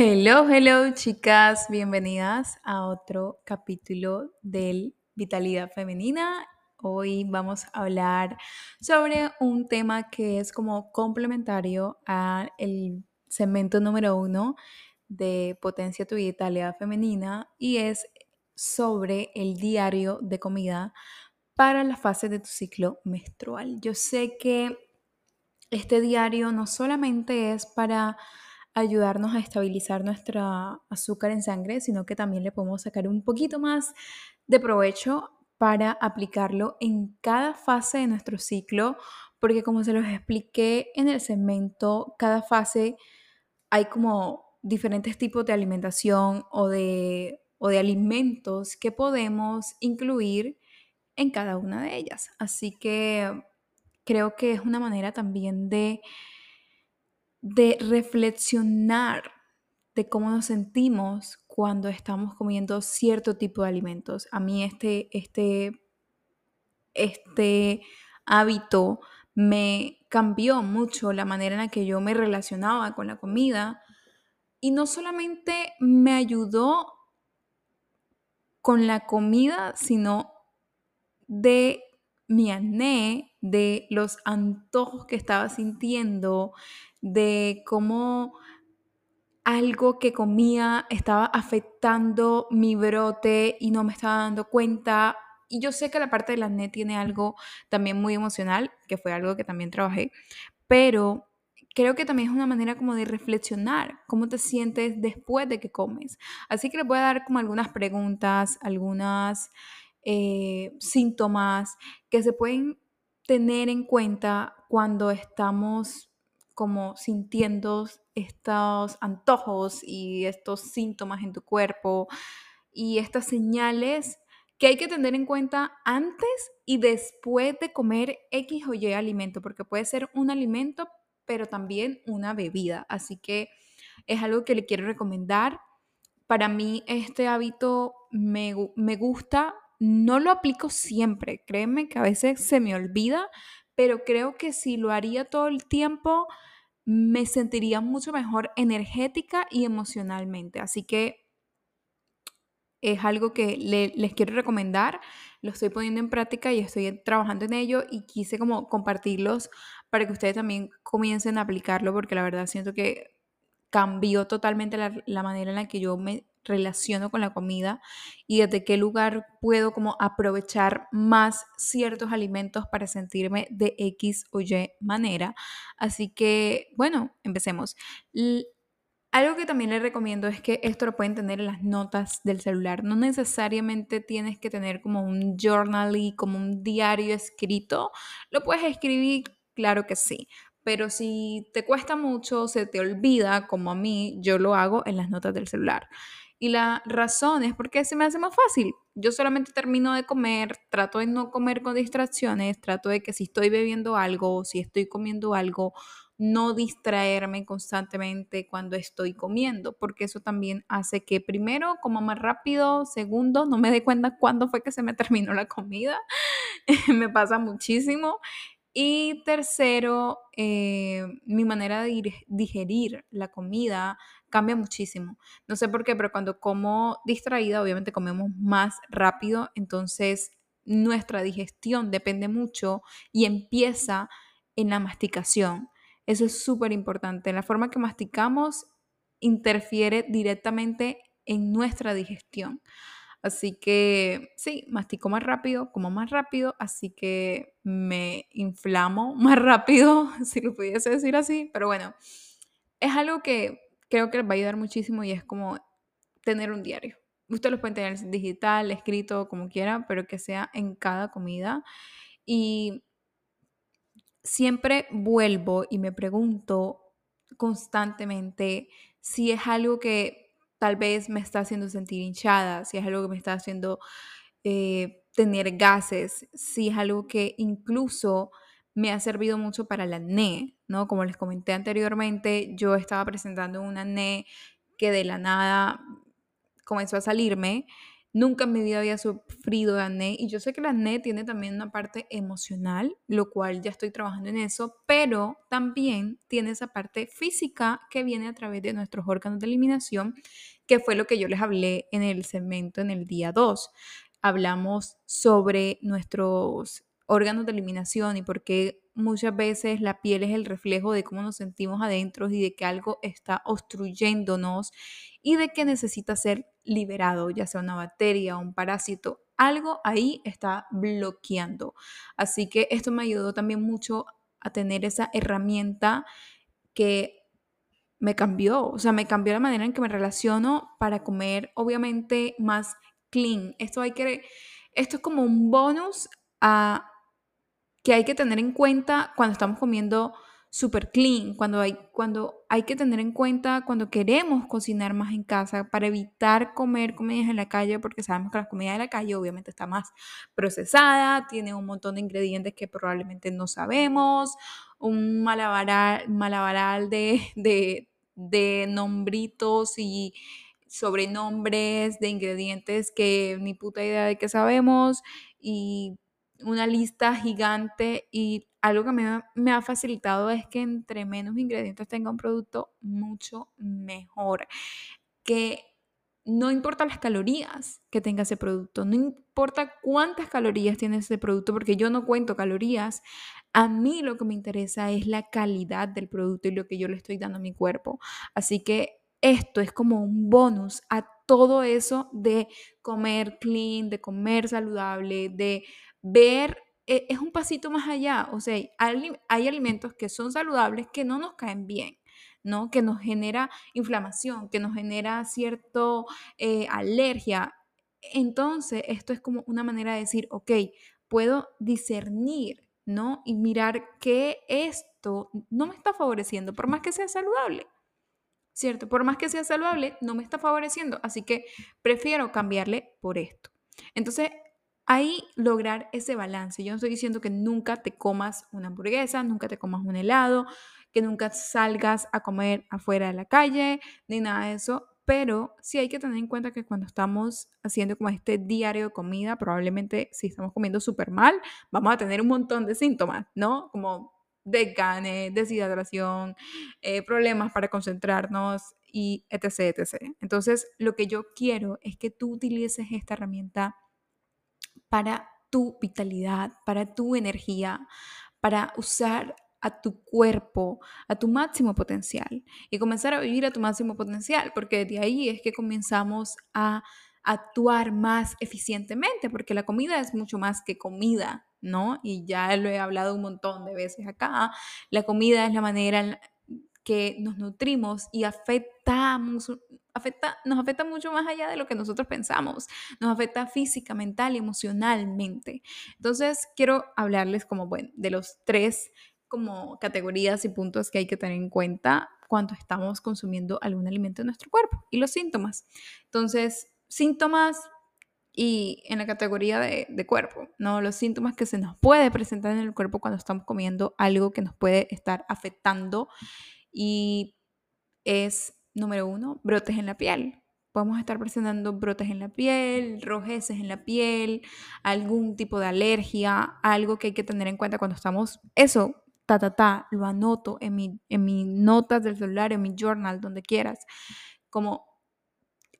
Hello, hello chicas, bienvenidas a otro capítulo del Vitalidad Femenina. Hoy vamos a hablar sobre un tema que es como complementario al segmento número uno de Potencia tu Vitalidad Femenina y es sobre el diario de comida para la fase de tu ciclo menstrual. Yo sé que este diario no solamente es para ayudarnos a estabilizar nuestra azúcar en sangre, sino que también le podemos sacar un poquito más de provecho para aplicarlo en cada fase de nuestro ciclo, porque como se los expliqué en el segmento, cada fase hay como diferentes tipos de alimentación o de, o de alimentos que podemos incluir en cada una de ellas. Así que creo que es una manera también de de reflexionar de cómo nos sentimos cuando estamos comiendo cierto tipo de alimentos. A mí este, este, este hábito me cambió mucho la manera en la que yo me relacionaba con la comida y no solamente me ayudó con la comida, sino de mi acné, de los antojos que estaba sintiendo, de cómo algo que comía estaba afectando mi brote y no me estaba dando cuenta. Y yo sé que la parte del acné tiene algo también muy emocional, que fue algo que también trabajé, pero creo que también es una manera como de reflexionar cómo te sientes después de que comes. Así que les voy a dar como algunas preguntas, algunas eh, síntomas que se pueden tener en cuenta cuando estamos como sintiendo estos antojos y estos síntomas en tu cuerpo y estas señales que hay que tener en cuenta antes y después de comer X o Y alimento, porque puede ser un alimento, pero también una bebida. Así que es algo que le quiero recomendar. Para mí este hábito me, me gusta, no lo aplico siempre, créeme que a veces se me olvida, pero creo que si lo haría todo el tiempo, me sentiría mucho mejor energética y emocionalmente. Así que es algo que les quiero recomendar, lo estoy poniendo en práctica y estoy trabajando en ello y quise como compartirlos para que ustedes también comiencen a aplicarlo porque la verdad siento que cambió totalmente la, la manera en la que yo me relaciono con la comida y desde qué lugar puedo como aprovechar más ciertos alimentos para sentirme de X o Y manera. Así que, bueno, empecemos. algo que también les recomiendo es que esto lo pueden tener en las notas del celular. No necesariamente tienes que tener como un journal y como un diario escrito. Lo puedes escribir, claro que sí. Pero si te cuesta mucho, se te olvida, como a mí, yo lo hago en las notas del celular. Y la razón es porque se me hace más fácil. Yo solamente termino de comer, trato de no comer con distracciones, trato de que si estoy bebiendo algo si estoy comiendo algo, no distraerme constantemente cuando estoy comiendo, porque eso también hace que primero coma más rápido, segundo, no me dé cuenta cuándo fue que se me terminó la comida, me pasa muchísimo. Y tercero, eh, mi manera de digerir la comida cambia muchísimo. No sé por qué, pero cuando como distraída, obviamente comemos más rápido, entonces nuestra digestión depende mucho y empieza en la masticación. Eso es súper importante. La forma que masticamos interfiere directamente en nuestra digestión. Así que sí, mastico más rápido, como más rápido, así que me inflamo más rápido, si lo pudiese decir así. Pero bueno, es algo que creo que les va a ayudar muchísimo y es como tener un diario. Ustedes lo pueden tener digital, escrito, como quieran, pero que sea en cada comida. Y siempre vuelvo y me pregunto constantemente si es algo que tal vez me está haciendo sentir hinchada, si es algo que me está haciendo eh, tener gases, si es algo que incluso me ha servido mucho para el acné, ¿no? Como les comenté anteriormente, yo estaba presentando un acné que de la nada comenzó a salirme. Nunca en mi vida había sufrido de acné y yo sé que el acné tiene también una parte emocional, lo cual ya estoy trabajando en eso, pero también tiene esa parte física que viene a través de nuestros órganos de eliminación, que fue lo que yo les hablé en el segmento en el día 2. Hablamos sobre nuestros órganos de eliminación y por qué muchas veces la piel es el reflejo de cómo nos sentimos adentro y de que algo está obstruyéndonos y de que necesita ser liberado, ya sea una bacteria un parásito, algo ahí está bloqueando. Así que esto me ayudó también mucho a tener esa herramienta que me cambió, o sea, me cambió la manera en que me relaciono para comer, obviamente, más clean. Esto hay que, esto es como un bonus a que hay que tener en cuenta cuando estamos comiendo super clean, cuando hay, cuando hay que tener en cuenta cuando queremos cocinar más en casa para evitar comer comidas en la calle, porque sabemos que la comida de la calle obviamente está más procesada, tiene un montón de ingredientes que probablemente no sabemos, un malabaral, de, de, de nombritos y sobrenombres de ingredientes que ni puta idea de que sabemos y una lista gigante y algo que me, me, ha facilitado es que entre menos ingredientes tenga un producto, mucho mejor. Que no importa las calorías que tenga ese producto, no importa cuántas calorías tiene ese producto, porque yo no cuento calorías. A mí lo que me interesa es la calidad del producto y lo que yo le estoy dando a mi cuerpo. Así que esto es como un bonus a todo eso de comer clean, de comer saludable, de ver e, es un pasito más allá. O sea, hay, hay, alimentos que son saludables que no nos caen bien, ¿no? Que nos genera inflamación, que nos genera cierto eh, alergia. Entonces, esto es como una manera de decir, ok, puedo discernir, ¿no? Y mirar que esto no me está favoreciendo, por más que sea saludable. ¿Cierto? Por más que sea saludable, no me está favoreciendo. Así que prefiero cambiarle por esto. Entonces, ahí lograr ese balance. Yo no estoy diciendo que nunca te comas una hamburguesa, nunca te comas un helado, que nunca salgas a comer afuera de la calle, ni nada de eso, pero sí hay que tener en cuenta que cuando estamos haciendo como este diario de comida, probablemente si estamos comiendo súper mal, vamos a tener un montón de síntomas, ¿no? Como desgane, deshidratación, eh, problemas para concentrarnos y etc, etc. Entonces, lo que yo quiero es que tú utilices esta herramienta para tu vitalidad, para tu energía, para usar a tu cuerpo, a tu máximo potencial y comenzar a vivir a tu máximo potencial, porque de ahí es que comenzamos a actuar más eficientemente, porque la comida es mucho más que comida, ¿no? Y ya lo he hablado un montón de veces acá, la comida es la manera que nos nutrimos y afectamos, afecta, nos afecta mucho más allá de lo que nosotros pensamos, nos afecta física, mental emocionalmente. Entonces, quiero hablarles como, bueno, de los tres como categorías y puntos que hay que tener en cuenta cuando estamos consumiendo algún alimento en nuestro cuerpo y los síntomas. Entonces, síntomas y en la categoría de, de, cuerpo, ¿no? Los síntomas que se nos puede presentar en el cuerpo cuando estamos comiendo algo que nos puede estar afectando y es, número uno, brotes en la piel. Podemos estar presentando brotes en la piel, rojeces en la piel, algún tipo de alergia, algo que hay que tener en cuenta cuando estamos, eso, ta, ta, ta, lo anoto en mi, en mis notas del celular, en mi journal, donde quieras. Como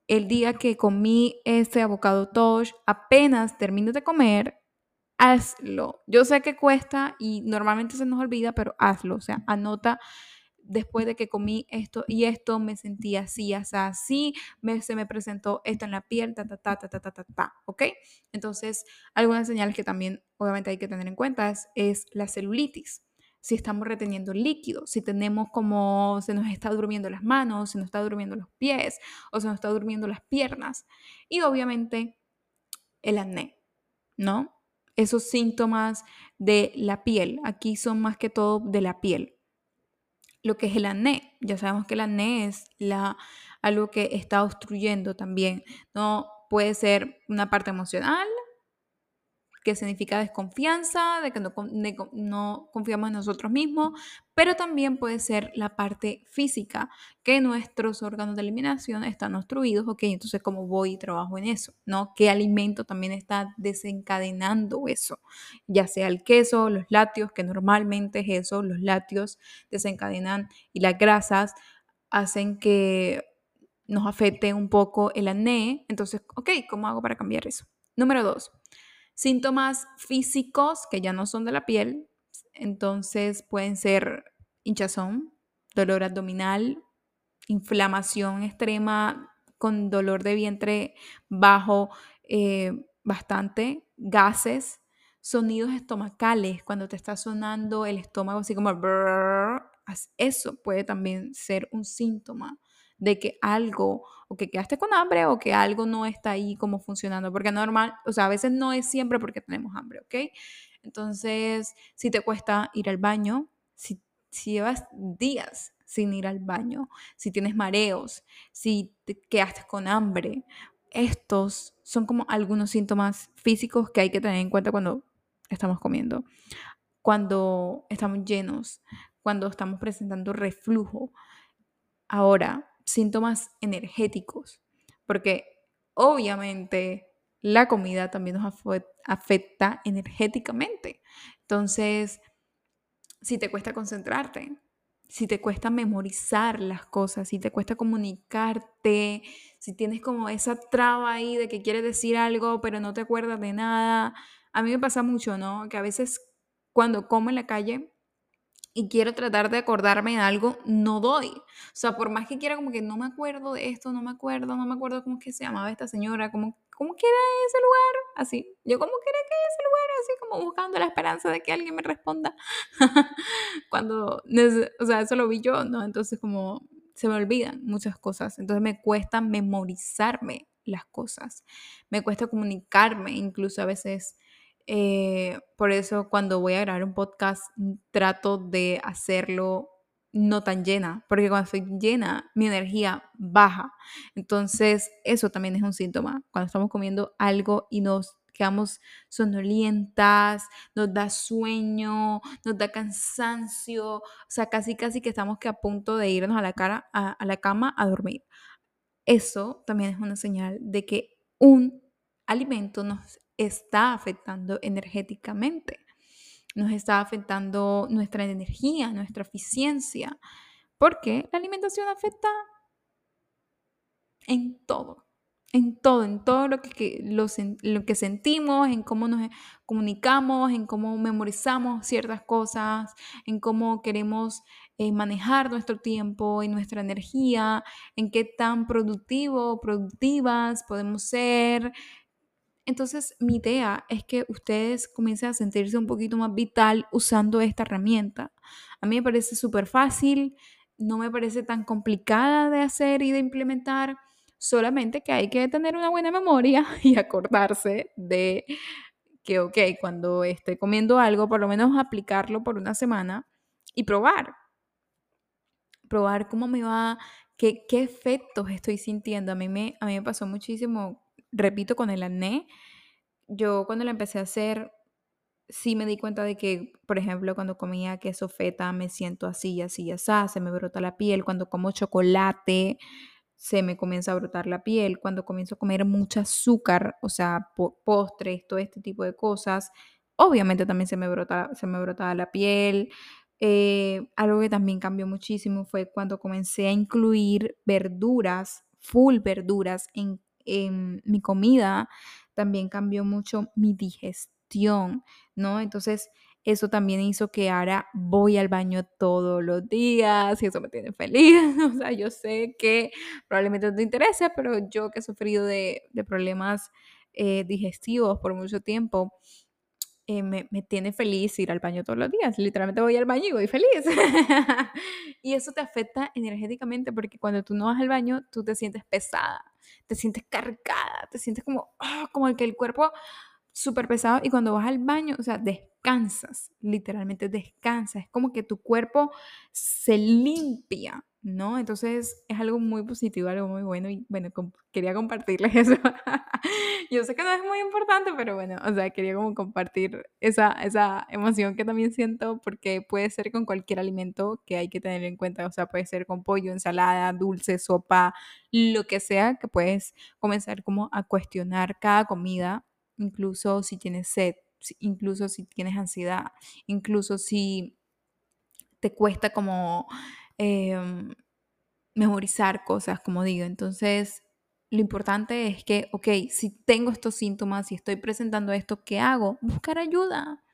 el día que comí este avocado tosh, apenas termino de comer, hazlo. Yo sé que cuesta y normalmente se nos olvida, pero hazlo. O sea, anota después de que comí esto y esto, me sentí así, así, así, me, se me presentó esto en la piel, ta, ta, ta, ta, ta, ta, ta, ta, ¿ok? Entonces, algunas señales que también obviamente hay que tener en cuenta es, es la celulitis. Si estamos reteniendo líquido, si tenemos como se nos está durmiendo las manos, se nos está durmiendo los pies o se nos está durmiendo las piernas. Y obviamente el acné, ¿no? Esos síntomas de la piel, aquí son más que todo de la piel lo que es el acné. Ya sabemos que el acné es la, algo que está obstruyendo también. No puede ser una parte emocional, significa desconfianza, de que no, no, confiamos en nosotros mismos, pero también puede ser la parte física, que nuestros órganos de eliminación están obstruidos, ok, entonces cómo voy y trabajo en eso, ¿no? ¿Qué alimento también está desencadenando eso? Ya sea el queso, los lácteos, que normalmente es eso, los lácteos desencadenan y las grasas hacen que nos afecte un poco el acné, entonces, ok, ¿cómo hago para cambiar eso? Número dos, Síntomas físicos que ya no son de la piel, entonces pueden ser hinchazón, dolor abdominal, inflamación extrema con dolor de vientre bajo eh, bastante, gases, sonidos estomacales, cuando te está sonando el estómago así como eso puede también ser un síntoma de que algo, o que quedaste con hambre, o que algo no está ahí como funcionando, porque normal, o sea, a veces no es siempre porque tenemos hambre, ¿ok? Entonces, si te cuesta ir al baño, si, si llevas días sin ir al baño, si tienes mareos, si te quedaste con hambre, estos son como algunos síntomas físicos que hay que tener en cuenta cuando estamos comiendo. Cuando estamos llenos, cuando estamos presentando reflujo. Ahora, síntomas energéticos, porque obviamente la comida también nos afecta energéticamente. Entonces, si te cuesta concentrarte, si te cuesta memorizar las cosas, si te cuesta comunicarte, si tienes como esa traba ahí de que quieres decir algo pero no te acuerdas de nada, a mí me pasa mucho, ¿no? Que a veces cuando como en la calle y quiero tratar de acordarme de algo, no doy. O sea, por más que quiera como que no me acuerdo de esto, no me acuerdo, no me acuerdo cómo es que se llamaba esta señora, cómo, cómo que era ese lugar, así. Yo como que era que ese lugar, así como buscando la esperanza de que alguien me responda. Cuando, o sea, eso lo vi yo, ¿no? Entonces como se me olvidan muchas cosas. Entonces me cuesta memorizarme las cosas. Me cuesta comunicarme, incluso a veces eh, por eso cuando voy a grabar un podcast mm, trato de hacerlo no tan llena, porque cuando estoy llena mi energía baja. Entonces eso también es un síntoma. Cuando estamos comiendo algo y nos quedamos sonolientas, nos da sueño, nos da cansancio, o sea, casi casi que estamos que a punto de irnos a la, cara, a la cama a dormir. Eso también es una señal de que un alimento nos está afectando energéticamente, nos está afectando nuestra energía, nuestra eficiencia, porque la alimentación afecta en todo, en todo, en todo lo que, lo, que sentimos, en cómo nos comunicamos, en cómo memorizamos ciertas cosas, en cómo queremos eh, manejar nuestro tiempo y nuestra energía, en qué tan productivo, productivas podemos ser, entonces, mi idea es que ustedes comiencen a sentirse un poquito más vital usando esta herramienta. A mí me parece súper fácil, no me parece tan complicada de hacer y de implementar, solamente que hay que tener una buena memoria y acordarse de que, ok, cuando esté comiendo algo, por lo menos aplicarlo por una semana y probar. Probar cómo me va, qué, qué efectos estoy sintiendo. A mí, me, a mí me pasó muchísimo repito, con el acné, yo cuando lo empecé a hacer, sí me di cuenta de que, por ejemplo, cuando comía queso feta me siento así, así, así, se me brota la piel. Cuando como chocolate, se me comienza a brotar la piel. Cuando comienzo a comer mucho azúcar, o sea, postres, todo este tipo de cosas, obviamente también se me brota, se me brotaba la piel. Eh, algo que también cambió muchísimo fue cuando comencé a incluir verduras, full verduras en en mi comida, también cambió mucho mi digestión, ¿no? Entonces, eso también hizo que ahora voy al baño todos los días y eso me tiene feliz. o sea, yo sé que probablemente no te interese, pero yo que he sufrido de, problemas eh, digestivos por mucho tiempo, eh, me, me, tiene feliz ir al baño todos los días. Literalmente voy al baño y voy feliz. y eso te afecta energéticamente porque cuando tú no vas al baño, tú te sientes pesada te sientes cargada, te sientes como, ah, como el que el cuerpo súper pesado y cuando vas al baño, o sea, descansas, literalmente descansas, es como que tu cuerpo se limpia ¿no? Entonces es algo muy positivo, algo muy bueno y bueno, quería compartirles eso. Yo sé que no es muy importante, pero bueno, o sea, quería como compartir esa, esa emoción que también siento porque puede ser con cualquier alimento que hay que tener en cuenta, o sea, puede ser con pollo, ensalada, dulce, sopa, lo que sea, que puedes comenzar como a cuestionar cada comida, incluso si tienes sed, incluso si tienes ansiedad, incluso si te cuesta como Em, memorizar cosas, como digo. Entonces, lo importante es que, ok, si tengo estos síntomas, si estoy presentando esto, ¿qué hago? Buscar ayuda.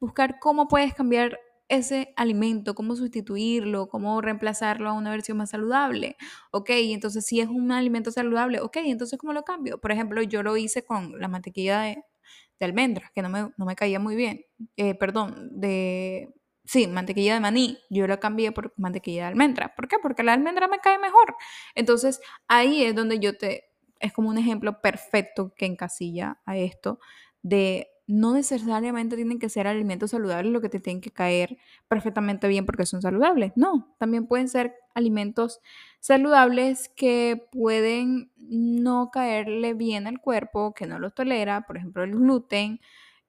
Buscar cómo puedes cambiar ese alimento, cómo sustituirlo, cómo reemplazarlo a una versión más saludable. Ok, entonces si es un alimento saludable, ok, entonces ¿cómo lo cambio? Por ejemplo, yo lo hice con la mantequilla de, almendras, que no me, no me caía muy bien. Eh, perdón, de Sí, mantequilla de maní. Yo la cambié por mantequilla de almendra. ¿Por qué? Porque la almendra me cae mejor. Entonces, ahí es donde yo te... Es como un ejemplo perfecto que encasilla a esto de no necesariamente tienen que ser alimentos saludables lo que te tienen que caer perfectamente bien porque son saludables. No, también pueden ser alimentos saludables que pueden no caerle bien al cuerpo, que no los tolera, por ejemplo el gluten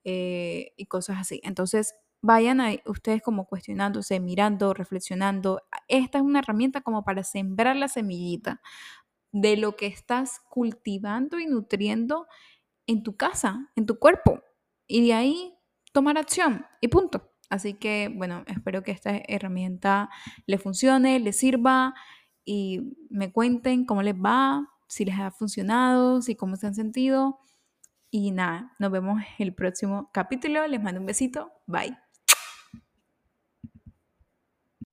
eh, y cosas así. Entonces, vayan a ustedes como cuestionándose, mirando, reflexionando. Esta es una herramienta como para sembrar la semillita de lo que estás cultivando y nutriendo en tu casa, en tu cuerpo. Y de ahí tomar acción y punto. Así que, bueno, espero que esta herramienta le funcione, les sirva y me cuenten cómo les va, si les ha funcionado, si cómo se han sentido. Y nada, nos vemos el próximo capítulo. Les mando un besito. Bye.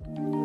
Thank you.